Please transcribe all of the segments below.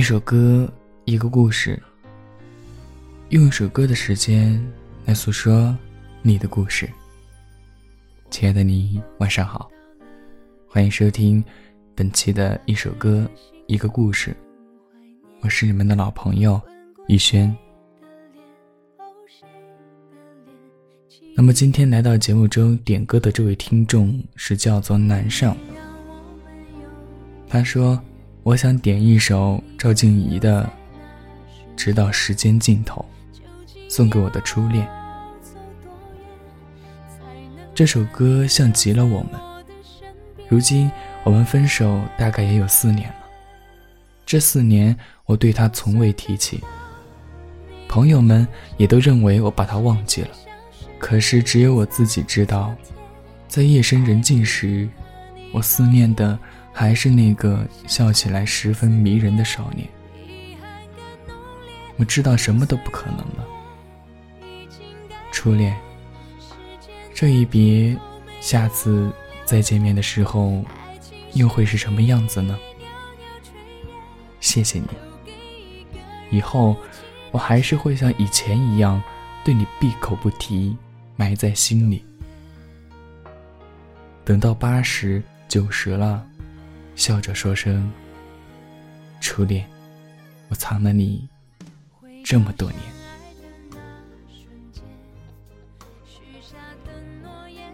一首歌，一个故事。用一首歌的时间来诉说你的故事。亲爱的你，晚上好，欢迎收听本期的一首歌，一个故事。我是你们的老朋友逸轩。那么今天来到节目中点歌的这位听众是叫做南上，他说。我想点一首赵静怡的《直到时间尽头》，送给我的初恋。这首歌像极了我们。如今我们分手大概也有四年了，这四年我对他从未提起，朋友们也都认为我把他忘记了。可是只有我自己知道，在夜深人静时，我思念的。还是那个笑起来十分迷人的少年。我知道什么都不可能了。初恋，这一别，下次再见面的时候，又会是什么样子呢？谢谢你。以后，我还是会像以前一样，对你闭口不提，埋在心里。等到八十九十了。笑着说声：“初恋，我藏了你这么多年。”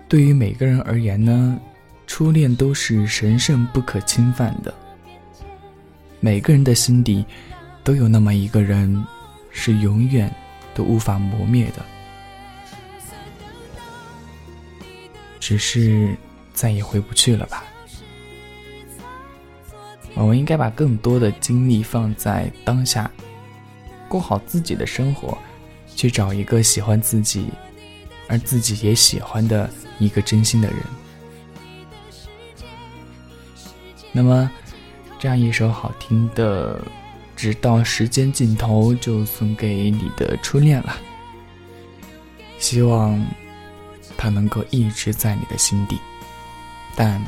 对于每个人而言呢，初恋都是神圣不可侵犯的。每个人的心底都有那么一个人，是永远都无法磨灭的，只是再也回不去了吧。我们应该把更多的精力放在当下，过好自己的生活，去找一个喜欢自己，而自己也喜欢的一个真心的人。那么，这样一首好听的《直到时间尽头》就送给你的初恋了。希望它能够一直在你的心底，但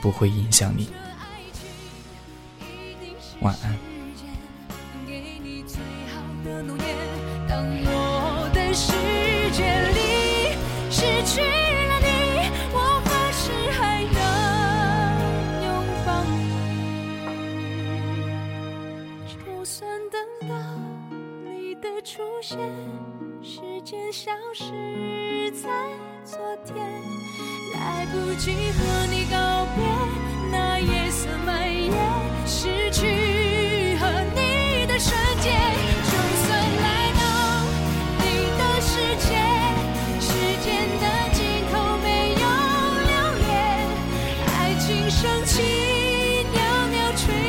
不会影响你。晚安。当我的世界里失去了你，我何时还能拥抱你？就算等到你的出现，时间消失在昨天，来不及和你告别，生气袅袅吹。